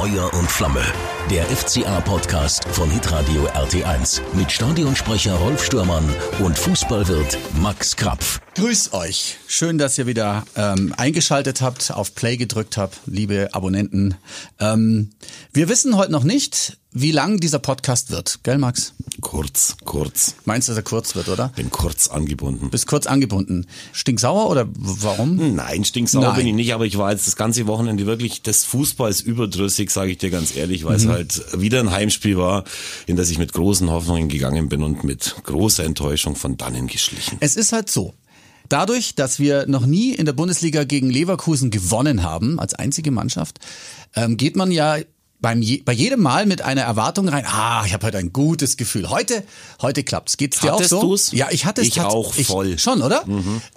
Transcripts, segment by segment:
Feuer und Flamme. Der FCA-Podcast von Hitradio RT1 mit Stadionsprecher Rolf Stürmann und Fußballwirt Max Krapf. Grüß euch. Schön, dass ihr wieder ähm, eingeschaltet habt, auf Play gedrückt habt, liebe Abonnenten. Ähm, wir wissen heute noch nicht, wie lang dieser Podcast wird, gell, Max? Kurz, kurz. Meinst du, dass er kurz wird, oder? Bin kurz angebunden. Bist kurz angebunden. Stinksauer oder warum? Nein, stinksauer Nein. bin ich nicht, aber ich war jetzt das ganze Wochenende wirklich des Fußballs überdrüssig, sage ich dir ganz ehrlich, weil es Mhm. halt wieder ein Heimspiel war, in das ich mit großen Hoffnungen gegangen bin und mit großer Enttäuschung von dannen geschlichen. Es ist halt so. Dadurch, dass wir noch nie in der Bundesliga gegen Leverkusen gewonnen haben, als einzige Mannschaft, ähm, geht man ja beim je, bei jedem Mal mit einer Erwartung rein. Ah, ich habe heute ein gutes Gefühl. Heute, heute klappt's. Geht's dir Hattest auch so? du's? Ja, ich hatte es Ich tats- auch voll. schon, oder?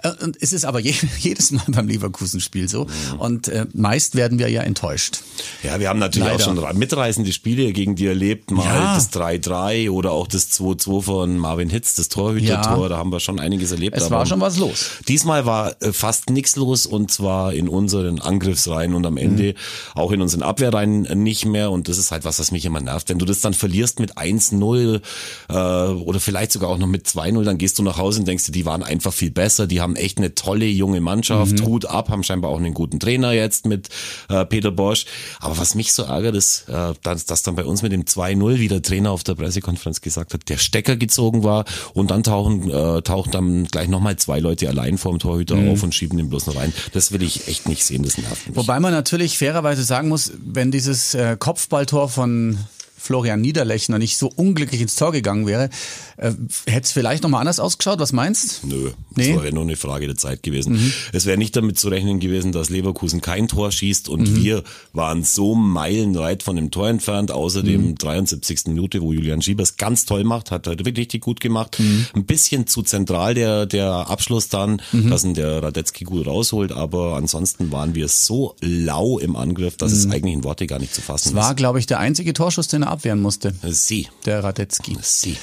Äh, Und es ist aber je, jedes Mal beim Leverkusen-Spiel so. Und äh, meist werden wir ja enttäuscht. Ja, wir haben natürlich Leider. auch schon mitreißende Spiele gegen die erlebt, mal Ja. das 3-3 oder auch das 2-2 von Marvin Hitz, das Torhüter-Tor, Ja. da haben wir schon einiges erlebt. Es war schon was los. Diesmal war äh, fast nichts los und zwar in unseren Angriffsreihen und am Ende Mhm. auch in unseren Abwehrreihen nicht mehr und das ist halt was, was mich immer nervt. Wenn du das dann verlierst mit 1-0 äh, oder vielleicht sogar auch noch mit 2-0, dann gehst du nach Hause und denkst dir, die waren einfach viel besser, die haben echt eine tolle junge Mannschaft, Mhm. Hut ab, haben scheinbar auch einen guten Trainer jetzt mit äh, Peter Bosch. Aber was mich so ärgert, ist, äh, dass, dass dann bei uns mit dem 2-0, wie der Trainer auf der Pressekonferenz gesagt hat, der Stecker gezogen war und dann tauchen, äh, tauchen dann gleich nochmal zwei Leute allein vorm Torhüter Mhm. auf und schieben den bloß noch rein. Das will ich echt nicht sehen, das nervt mich. Wobei man natürlich fairerweise sagen muss, wenn dieses äh, Kopfballtor von Florian Niederlechner nicht so unglücklich ins Tor gegangen wäre, äh, hätte es vielleicht nochmal anders ausgeschaut. Was meinst? Nö, Nee? das wäre nur eine Frage der Zeit gewesen. Es wäre nicht damit zu rechnen gewesen, dass Leverkusen kein Tor schießt und wir waren so meilenweit von dem Tor entfernt, außer dem 73. Minute, wo Julian Schiebers ganz toll macht, hat halt wirklich richtig gut gemacht. Ein bisschen zu zentral der, der Abschluss dann, dass ihn der Radetzky gut rausholt, aber ansonsten waren wir so lau im Angriff, dass es eigentlich in Worte gar nicht zu fassen Es war, glaube ich, der einzige Torschuss, den er abwehren musste. Sie, der Radetzky. sie.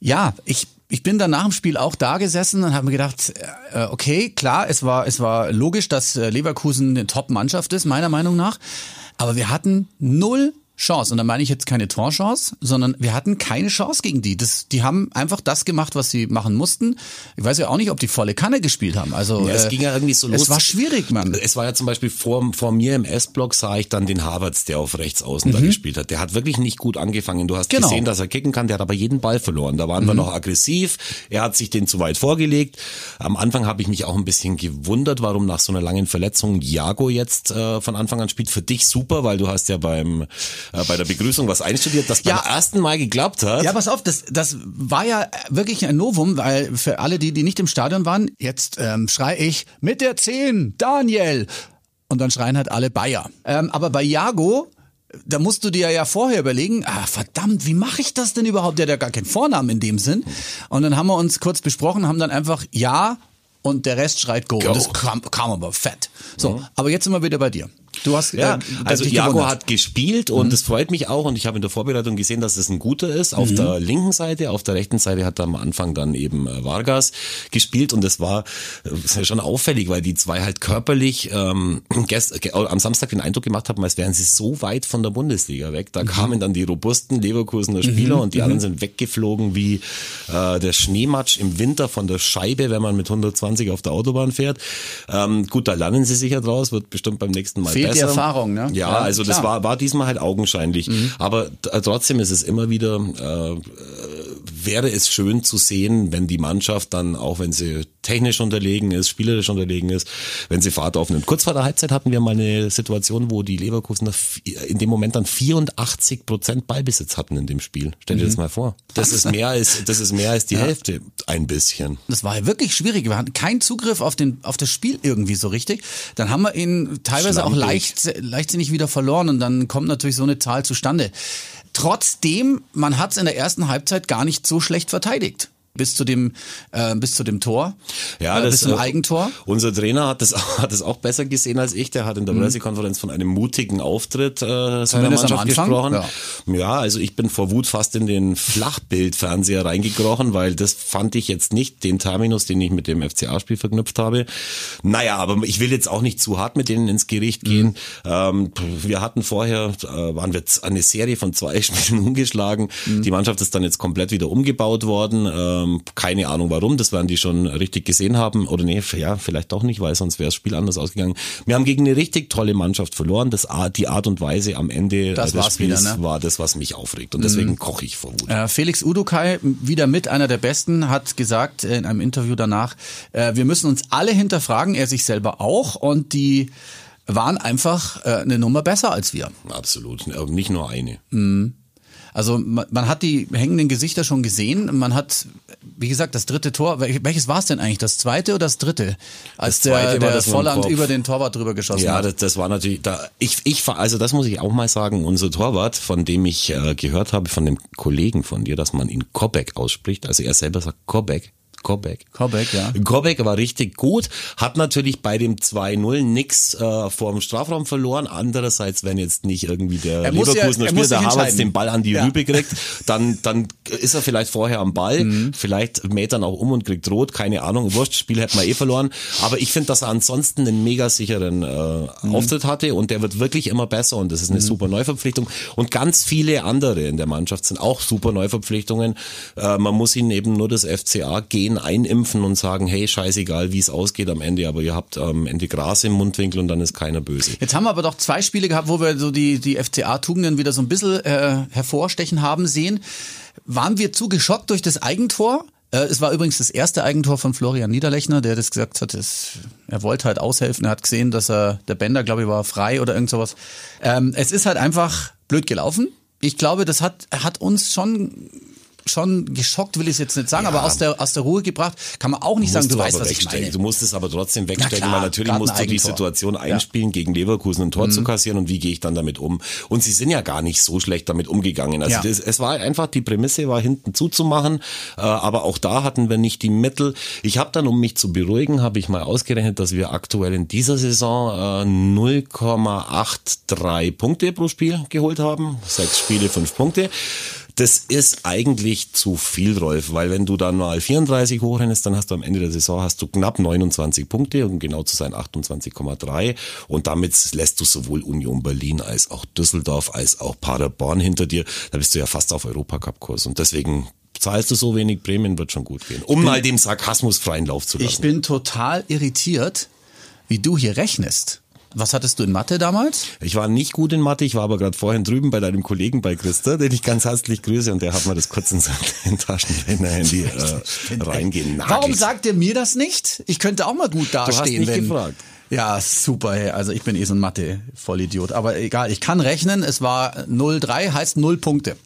Ja, ich, ich bin dann nach dem Spiel auch da gesessen und habe mir gedacht, äh, okay, klar, es war, es war logisch, dass äh, Leverkusen eine Top-Mannschaft ist, meiner Meinung nach. Aber wir hatten null Chance. Und da meine ich jetzt keine Torchance, sondern wir hatten keine Chance gegen die. Das, die haben einfach das gemacht, was sie machen mussten. Ich weiß ja auch nicht, ob die volle Kanne gespielt haben. Also Ja, es äh, ging ja irgendwie so los. Es war schwierig, Mann. Es war ja zum Beispiel vor, vor mir im S-Block sah ich dann den Havertz, der auf rechts außen da gespielt hat. Der hat wirklich nicht gut angefangen. Du hast Mhm. Genau. Mhm. gesehen, dass er kicken kann, der hat aber jeden Ball verloren. Da waren wir noch aggressiv. Er hat sich den zu weit vorgelegt. Am Anfang habe ich mich auch ein bisschen gewundert, warum nach so einer langen Verletzung Jago jetzt äh, von Anfang an spielt. Für dich super, weil du hast ja beim äh, bei der Begrüßung was einstudiert, das Ja. beim ersten Mal geklappt hat. Ja, pass auf, das, das war ja wirklich ein Novum, weil für alle, die, die nicht im Stadion waren, jetzt ähm, schrei ich mit der 10, Daniel. Und dann schreien halt alle Bayer. Ähm, aber bei Jago, da musst du dir ja vorher überlegen, ah, verdammt, wie mache ich das denn überhaupt? Der hat ja gar keinen Vornamen in dem Sinn. Und dann haben wir uns kurz besprochen, haben dann einfach Ja und der Rest schreit Go. Go. Und das kam, kam aber fett. So, aber jetzt sind wir wieder bei dir. Du hast Ja, äh, also gewundert. hat gespielt und es freut mich auch und ich habe in der Vorbereitung gesehen, dass es ein guter ist. Auf Mhm. der linken Seite, auf der rechten Seite hat am Anfang dann eben äh, Vargas gespielt und das war, äh, ja schon auffällig, weil die zwei halt körperlich ähm, gest, ge, am Samstag den Eindruck gemacht haben, als wären sie so weit von der Bundesliga weg. Mhm. Da kamen dann die robusten Leverkusener Spieler und die anderen sind weggeflogen wie äh, der Schneematsch im Winter von der Scheibe, wenn man mit 120 auf der Autobahn fährt. Ähm, gut, da lernen sie sicher draus, wird bestimmt beim nächsten Mal Fehlt die besser. Erfahrung, ne? Ja, Ja, also das klar. war, war diesmal halt augenscheinlich. Aber t- äh, trotzdem ist es immer wieder, äh, äh, wäre es schön zu sehen, wenn die Mannschaft dann, auch wenn sie technisch unterlegen ist, spielerisch unterlegen ist, wenn sie Fahrt aufnimmt. Kurz vor der Halbzeit hatten wir mal eine Situation, wo die Leverkusener vi- in dem Moment dann 84 Prozent Ballbesitz hatten in dem Spiel. Stell dir das mal vor. Das ist mehr als, das ist mehr als die Hälfte. Ein bisschen. Das war ja wirklich schwierig. Wir hatten keinen Zugriff auf, den, auf das Spiel irgendwie so richtig. Dann haben wir ihn teilweise auch Schlampig. leicht, leichtsinnig wieder verloren und dann kommt natürlich so eine Zahl zustande. Trotzdem, man hat es in der ersten Halbzeit gar nicht so schlecht verteidigt. Bis zu dem äh, bis zu dem Tor, Ja, äh, das, bis zum äh, Eigentor. Unser Trainer hat das, hat das auch besser gesehen als ich. Der hat in der Pressekonferenz von einem mutigen Auftritt äh, seiner Mhm. Mannschaft gesprochen. ja. Ja. also ich bin vor Wut fast in den Flachbildfernseher reingekrochen, weil das fand ich jetzt nicht den Terminus, den ich mit dem FCA-Spiel verknüpft habe. Naja, aber ich will jetzt auch nicht zu hart mit denen ins Gericht gehen. Ähm, wir hatten vorher, äh, waren wir eine Serie von zwei Spielen umgeschlagen. Die Mannschaft ist dann jetzt komplett wieder umgebaut worden. Ähm, keine Ahnung warum, das werden die schon richtig gesehen haben. Oder nee, ja, vielleicht doch nicht, weil sonst wäre das Spiel anders ausgegangen. Wir haben gegen eine richtig tolle Mannschaft verloren. Das, die Art und Weise am Ende Das äh, des war's Spiels wieder, ne? war das, was mich aufregt. Und deswegen koche ich vor Wut. Äh, Felix Udukai, wieder mit einer der Besten, hat gesagt äh, in einem Interview danach, äh, wir müssen uns alle hinterfragen, er sich selber auch, und die waren einfach äh, eine Nummer besser als wir. Absolut. Aber nicht nur eine. Also man, man hat die hängenden Gesichter schon gesehen. Man hat, wie gesagt, das dritte Tor. wel- Welches war es denn eigentlich? Das zweite oder das dritte? Als Das zweite der, der Volland über den Torwart drüber geschossen Ja, hat. das, das war natürlich da. Ich, ich, also das muss ich auch mal sagen. Unser Torwart, von dem ich äh, gehört habe, von dem Kollegen von dir, dass man ihn Kobek ausspricht. Also er selber sagt Kobek. Kobek. Kobek, ja. Kobek war richtig gut, hat natürlich bei dem 2-0 nix äh, vor dem Strafraum verloren. Andererseits, wenn jetzt nicht irgendwie der Er ja- Leverkusener er Spieler, der Havertz, den Ball an die Ja. Rübe kriegt, dann, dann ist er vielleicht vorher am Ball, Mhm. vielleicht mäht er auch um und kriegt rot, keine Ahnung, wurscht, Spiel hätten wir eh verloren. Aber ich finde, dass er ansonsten einen mega sicheren äh, Mhm. Auftritt hatte und der wird wirklich immer besser und das ist eine super Neuverpflichtung. Und ganz viele andere in der Mannschaft sind auch super Neuverpflichtungen. Äh, man muss ihnen eben nur das FCA-Gen einimpfen und sagen, hey, scheißegal, wie es ausgeht am Ende, aber ihr habt am Ende Gras im Mundwinkel und dann ist keiner böse. Jetzt haben wir aber doch zwei Spiele gehabt, wo wir so die, die FCA-Tugenden wieder so ein bisschen äh, hervorstechen haben sehen. Waren wir zu geschockt durch das Eigentor? Äh, es war übrigens das erste Eigentor von Florian Niederlechner, der das gesagt hat, es, er wollte halt aushelfen, er hat gesehen, dass er, der Bender, glaube ich, war frei oder irgend sowas. Ähm, es ist halt einfach blöd gelaufen. Ich glaube, das hat, hat uns schon schon geschockt, will ich es jetzt nicht sagen, Ja. aber aus der, aus der Ruhe gebracht, kann man auch nicht sagen, du weißt, was ich meine. Du musst es aber trotzdem wegstecken, klar, weil natürlich musst du die. Situation einspielen, gegen Leverkusen ein Mhm. Tor zu kassieren und wie gehe ich dann damit um. Und sie sind ja gar nicht so schlecht damit umgegangen. Also Ja. das, es war einfach, die Prämisse war hinten zuzumachen, äh, aber auch da hatten wir nicht die Mittel. Ich habe dann, um mich zu beruhigen, habe ich mal ausgerechnet, dass wir aktuell in dieser Saison äh, 0,83 Punkte pro Spiel geholt haben. Sechs Spiele, fünf Punkte. Das ist eigentlich zu viel, Rolf, weil wenn du dann mal 34 hochrennst, dann hast du am Ende der Saison hast du knapp 29 Punkte, um genau zu sein 28,3 und damit lässt du sowohl Union Berlin als auch Düsseldorf als auch Paderborn hinter dir. Da bist du ja fast auf Europacup-Kurs und deswegen zahlst du so wenig Prämien, wird schon gut gehen. Um mal dem Sarkasmus freien Lauf zu lassen. Ich bin total irritiert, wie du hier rechnest. Was hattest du in Mathe damals? Ich war nicht gut in Mathe, ich war aber gerade vorhin drüben bei deinem Kollegen bei Christa, den ich ganz herzlich grüße und der hat mir das kurz in sein Taschenrechner-Handy äh, reingenagelt. Warum sagt ihr mir das nicht? Ich könnte auch mal gut dastehen. nicht wenn, gefragt. Ja, super. Hey. Also ich bin eh so ein Mathe-Vollidiot. Aber egal, ich kann rechnen. Es war 0,3, heißt 0 Punkte.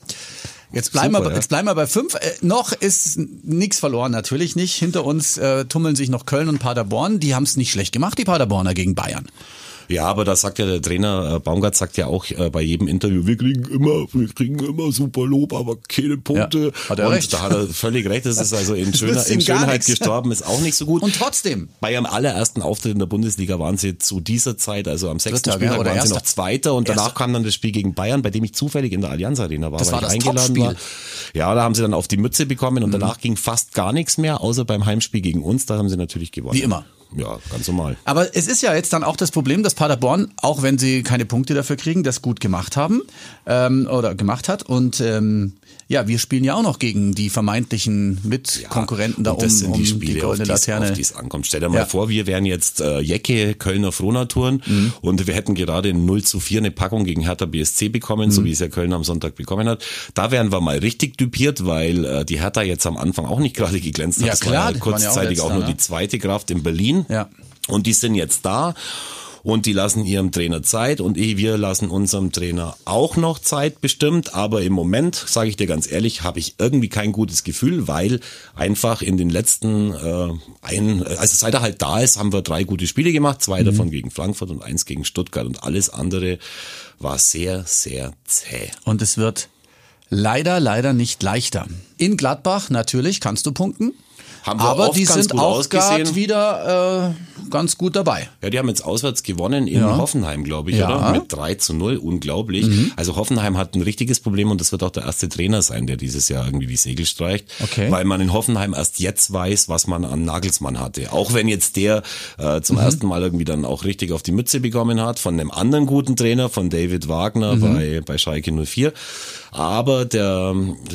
Jetzt bleiben, Super, wir, ja. jetzt bleiben wir bei 5. Äh, noch ist nichts verloren, natürlich nicht. Hinter uns äh, tummeln sich noch Köln und Paderborn. Die haben es nicht schlecht gemacht, die Paderborner gegen Bayern. Ja, aber da sagt ja der Trainer, äh, Baumgart sagt ja auch äh, bei jedem Interview, wir kriegen immer, wir kriegen immer super Lob, aber keine Punkte. Ja, hat er und recht. da hat er völlig recht, das ist also in, Schöner, in Schönheit gestorben, ist auch nicht so gut. Und trotzdem. Bei ihrem allerersten Auftritt in der Bundesliga waren sie zu dieser Zeit, also am sechsten Spieltag waren sie erster? noch Zweiter und danach Erster. kam dann das Spiel gegen Bayern, bei dem ich zufällig in der Allianz Arena war, Das weil war ich das eingeladen war. Ja, da haben sie dann auf die Mütze bekommen und danach ging fast gar nichts mehr, außer beim Heimspiel gegen uns, da haben sie natürlich gewonnen. Wie immer. Ja, ganz normal. Aber es ist ja jetzt dann auch das Problem, dass Paderborn, auch wenn sie keine Punkte dafür kriegen, das gut gemacht haben ähm, oder gemacht hat. Und ähm, ja, wir spielen ja auch noch gegen die vermeintlichen Mitkonkurrenten da und um, das sind um die die, Spiele, goldene auf Laterne. die es ankommt. Stell dir mal Ja. vor, wir wären jetzt äh, Jecke, Kölner Frohnauturen Mhm. und wir hätten gerade in 0 zu 4 eine Packung gegen Hertha BSC bekommen, Mhm. so wie es ja Köln am Sonntag bekommen hat. Da wären wir mal richtig düpiert, weil äh, die Hertha jetzt am Anfang auch nicht gerade geglänzt hat. Ja, das klar, war die ja waren ja auch kurzzeitig auch, letzter, nur ne? die zweite Kraft in Berlin. Ja. Und die sind jetzt da. Und die lassen ihrem Trainer Zeit und wir lassen unserem Trainer auch noch Zeit bestimmt. Aber im Moment, sage ich dir ganz ehrlich, habe ich irgendwie kein gutes Gefühl, weil einfach in den letzten äh, ein, also seit er halt da ist, haben wir drei gute Spiele gemacht, zwei davon gegen Frankfurt und eins gegen Stuttgart und alles andere war sehr, sehr zäh. Und es wird leider, leider nicht leichter. In Gladbach natürlich kannst du punkten. Haben wir aber oft die ganz sind gut auch ausgesehen. wieder äh, ganz gut dabei. Ja, die haben jetzt auswärts gewonnen in Ja. Hoffenheim, glaube ich, Ja. Mhm. oder? Mit 3 zu 0, unglaublich. Also Hoffenheim hat ein richtiges Problem und das wird auch der erste Trainer sein, der dieses Jahr irgendwie die Segel streicht. Okay. Weil man in Hoffenheim erst jetzt weiß, was man an Nagelsmann hatte. Auch wenn jetzt der äh, zum Mhm. ersten Mal irgendwie dann auch richtig auf die Mütze bekommen hat von einem anderen guten Trainer, von David Wagner Mhm. bei, bei Schalke 04. Aber der,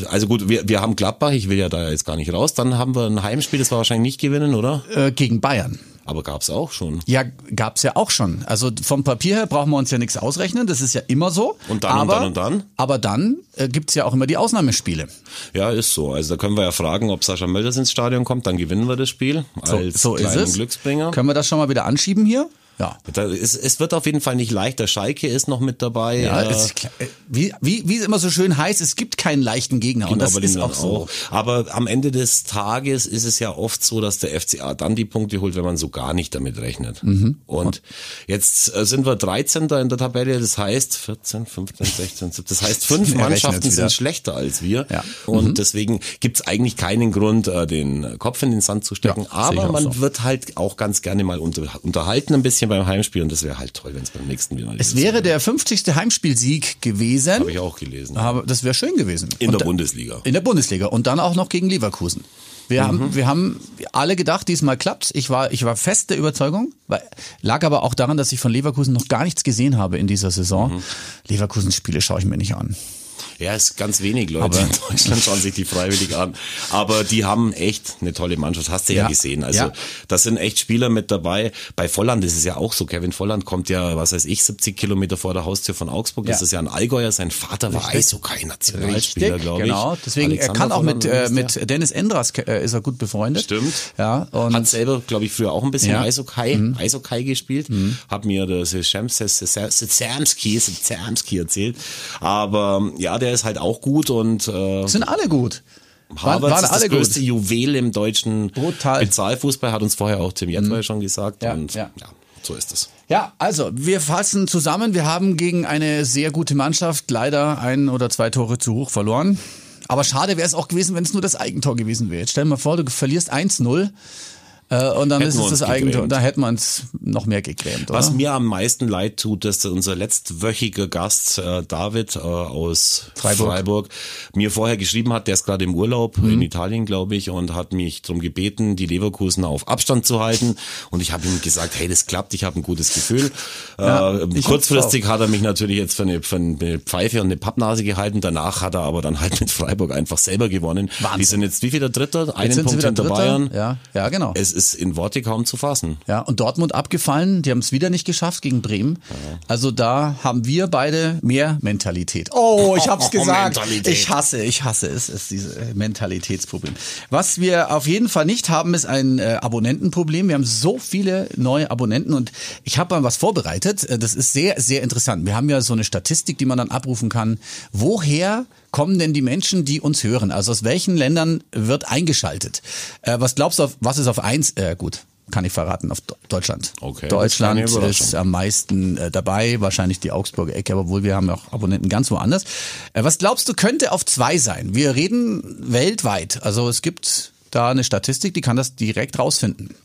also gut, wir, wir haben Gladbach, ich will ja da jetzt gar nicht raus. Dann haben wir ein Heimspiel, das war wahrscheinlich nicht gewinnen, oder? Äh, gegen Bayern. Aber gab's auch schon. Ja, gab's ja auch schon. Also vom Papier her brauchen wir uns ja nichts ausrechnen, das ist ja immer so. Und dann und aber, dann und dann? Aber dann äh, gibt's ja auch immer die Ausnahmespiele. Ja, ist so. Also da können wir ja fragen, ob Sascha Mölders ins Stadion kommt, dann gewinnen wir das Spiel So, als so ist kleinen es. Glücksbringer. Können wir das schon mal wieder anschieben hier? Ja. Ist, es wird auf jeden Fall nicht leichter. Schalke ist noch mit dabei. Ja, äh, es ist. Äh, wie, wie, wie es immer so schön heißt, es gibt keinen leichten Gegner. Und Genau, das ist auch so. Aber am Ende des Tages ist es ja oft so, dass der FCA dann die Punkte holt, wenn man so gar nicht damit rechnet. Mhm. Und jetzt äh, sind wir 13. in der Tabelle, das heißt 14, 15, 16, 17, das heißt fünf Mannschaften sind schlechter als wir. Ja. Und deswegen gibt's eigentlich keinen Grund, äh, den Kopf in den Sand zu stecken. Ja, Aber auch man so. wird halt auch ganz gerne mal unter, unterhalten ein bisschen beim Heimspiel und das wäre halt toll, wenn es beim nächsten wieder Es wäre der 50. Heimspielsieg gewesen. Habe ich auch gelesen. Aber das wäre schön gewesen. In Und der Bundesliga. In der Bundesliga und dann auch noch gegen Leverkusen. Wir Mhm. haben, wir haben alle gedacht, diesmal klappt's. Ich war, ich war fest der Überzeugung, weil, lag aber auch daran, dass ich von Leverkusen noch gar nichts gesehen habe in dieser Saison. Mhm. Leverkusen-Spiele schaue ich mir nicht an. Ja, es ist ganz wenig Leute Aber- in Deutschland schauen sich die freiwillig an. Aber die haben echt eine tolle Mannschaft. Hast du ja, Ja. gesehen. Also Ja. das sind echt Spieler mit dabei. Bei Volland ist es ja auch so. Kevin Volland kommt ja, was weiß ich, 70 Kilometer vor der Haustür von Augsburg. Das Ja. ist ja ein Allgäuer. Sein Vater war Eishockey-Nationalspieler, glaube ich. genau. Deswegen, er Alexander kann auch Volland, mit, äh, mit Dennis Endras äh, ist er gut befreundet. Stimmt. Ja, und Hat selber, glaube ich, früher auch ein bisschen Ja. Mhm. Eishockey, Eishockey gespielt. Hat mir der Samski Samski erzählt. Aber ja, der ist halt auch gut und äh, sind alle gut. Harvard waren ist alle das größte gut. Juwel im deutschen Brutal. Mhm. Bezahlfußball, hat uns vorher auch Tim Jedwai schon gesagt. Ja, und ja. ja. so ist es. Ja, also wir fassen zusammen. Wir haben gegen eine sehr gute Mannschaft leider ein oder zwei Tore zu hoch verloren. Aber schade wäre es auch gewesen, wenn es nur das Eigentor gewesen wäre. Jetzt stell dir mal vor, du verlierst 1-0 äh, und dann Hätten ist es das gegrämt. Da hätten wir uns noch mehr gegrämt, oder? Was mir am meisten leid tut, dass unser letztwöchiger Gast äh, David äh, aus Freiburg. Freiburg. mir vorher geschrieben hat, der ist gerade im Urlaub Mhm. in Italien, glaube ich, und hat mich darum gebeten, die Leverkusen auf Abstand zu halten. Und ich habe ihm gesagt, hey, das klappt, ich habe ein gutes Gefühl. Ja, äh, kurzfristig hat er mich natürlich jetzt für eine, für eine Pfeife und eine Pappnase gehalten. Danach hat er aber dann halt mit Freiburg einfach selber gewonnen. Wahnsinn. Die sind jetzt wie viel der Dritter? Einen Punkt hinter Dritter. Bayern. Ja, ja, genau. Es ist in Worte kaum zu fassen. Ja, und Dortmund abgefallen, die haben es wieder nicht geschafft gegen Bremen. Also da haben wir beide mehr Mentalität. Oh, ich hab's gesagt. Mentalität. Ich hasse, ich hasse es, ist dieses Mentalitätsproblem. Was wir auf jeden Fall nicht haben, ist ein äh, Abonnentenproblem. Wir haben so viele neue Abonnenten und ich habe mal was vorbereitet. Äh, Das ist sehr, sehr interessant. Wir haben ja so eine Statistik, die man dann abrufen kann. Woher kommen denn die Menschen, die uns hören? Also aus welchen Ländern wird eingeschaltet? Äh, was glaubst du, auf, was ist auf eins? Äh, gut, kann ich verraten, auf Deutschland. Okay, Deutschland ist am meisten äh, dabei, wahrscheinlich die Augsburger Ecke, aber wohl wir haben ja auch Abonnenten ganz woanders. Äh, was glaubst du, könnte auf zwei sein? Wir reden weltweit. Also es gibt da eine Statistik, die kann das direkt rausfinden.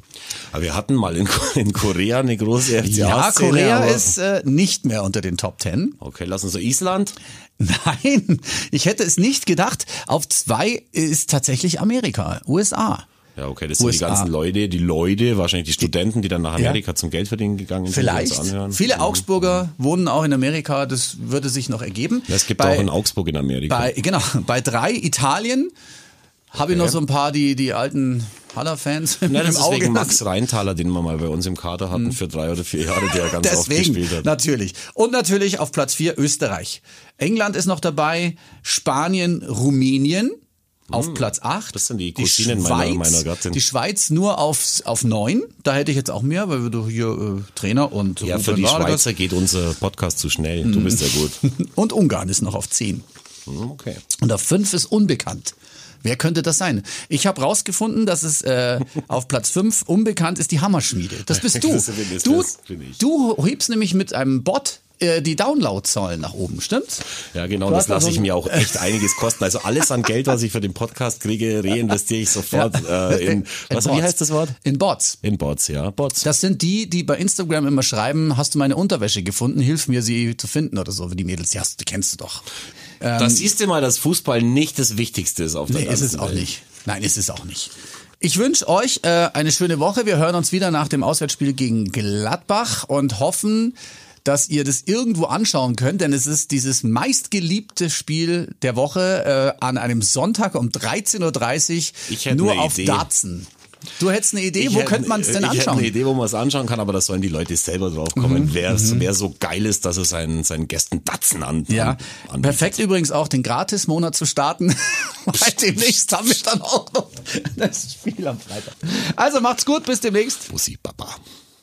Aber wir hatten mal in, in Korea eine große FCA-Szene. Ja, Korea ist äh, nicht mehr unter den Top Ten. Okay, lassen wir Island. Nein, ich hätte es nicht gedacht. Auf zwei ist tatsächlich Amerika, USA. Ja, okay, das sind die USA. ganzen Leute, die Leute, wahrscheinlich die Studenten, die dann nach Amerika zum Geld verdienen gegangen sind. Vielleicht. Viele Mhm. Augsburger wohnen auch in Amerika, das würde sich noch ergeben. Ja, Es gibt Bei- auch in Augsburg in Amerika. Bei, genau, bei drei Italien habe ich noch so ein paar, die, die alten Haller-Fans Na, im das ist wegen Max Reintaler, den wir mal bei uns im Kader hatten für drei oder vier Jahre, der ganz oft Deswegen, gespielt hat. natürlich. Und natürlich auf Platz vier Österreich. England ist noch dabei, Spanien, Rumänien auf Platz acht. Hm, das sind die Cousinen meiner- meiner Gattin. Die Schweiz nur auf, auf neun. Da hätte ich jetzt auch mehr, weil du hier äh, Trainer und Ja, für Ruben die Vargas- Schweizer geht unser Podcast zu schnell. Du bist ja gut. Und Ungarn ist noch auf zehn. Hm, Okay. Und auf fünf ist unbekannt. Wer könnte das sein? Ich habe rausgefunden, dass es äh, auf Platz fünf unbekannt ist die Hammerschmiede. Das bist du. Das bin- das Du, bin ich. du hebst nämlich mit einem Bot äh, die Downloadzahlen nach oben, stimmt's? Ja, genau, das hast also lasse ich mir auch echt einiges kosten. Also alles an Geld, was ich für den Podcast kriege, reinvestiere ich sofort äh, in, was, wie Bots. heißt das Wort? In Bots. In Bots, ja, Bots. Das sind die, die bei Instagram immer schreiben, hast du meine Unterwäsche gefunden, hilf mir sie zu finden oder so, wie die Mädels, du, die kennst du doch. da siehst du mal, dass Fußball nicht das Wichtigste ist auf der Nee, ist ganzen es auch Welt. nicht. Nein, ist es auch nicht. Ich wünsche euch äh, eine schöne Woche. Wir hören uns wieder nach dem Auswärtsspiel gegen Gladbach und hoffen, dass ihr das irgendwo anschauen könnt, denn es ist dieses meistgeliebte Spiel der Woche äh, an einem Sonntag um 13.30 Ich Uhr nur auf Idee. Datsen. Du hättest eine Idee, Ich wo hätte- könnte man es denn Ich hätte anschauen? Mhm, eine Idee, wo man es anschauen kann, aber da sollen die Leute selber drauf kommen, wer, wer so geil ist, dass er seinen, seinen Gästen Datsen an, Ja, an, anbietet. perfekt übrigens auch den Gratis-Monat zu starten, weil demnächst haben wir dann auch noch das Spiel am Freitag. Also macht's gut, bis demnächst. Bussi, Papa.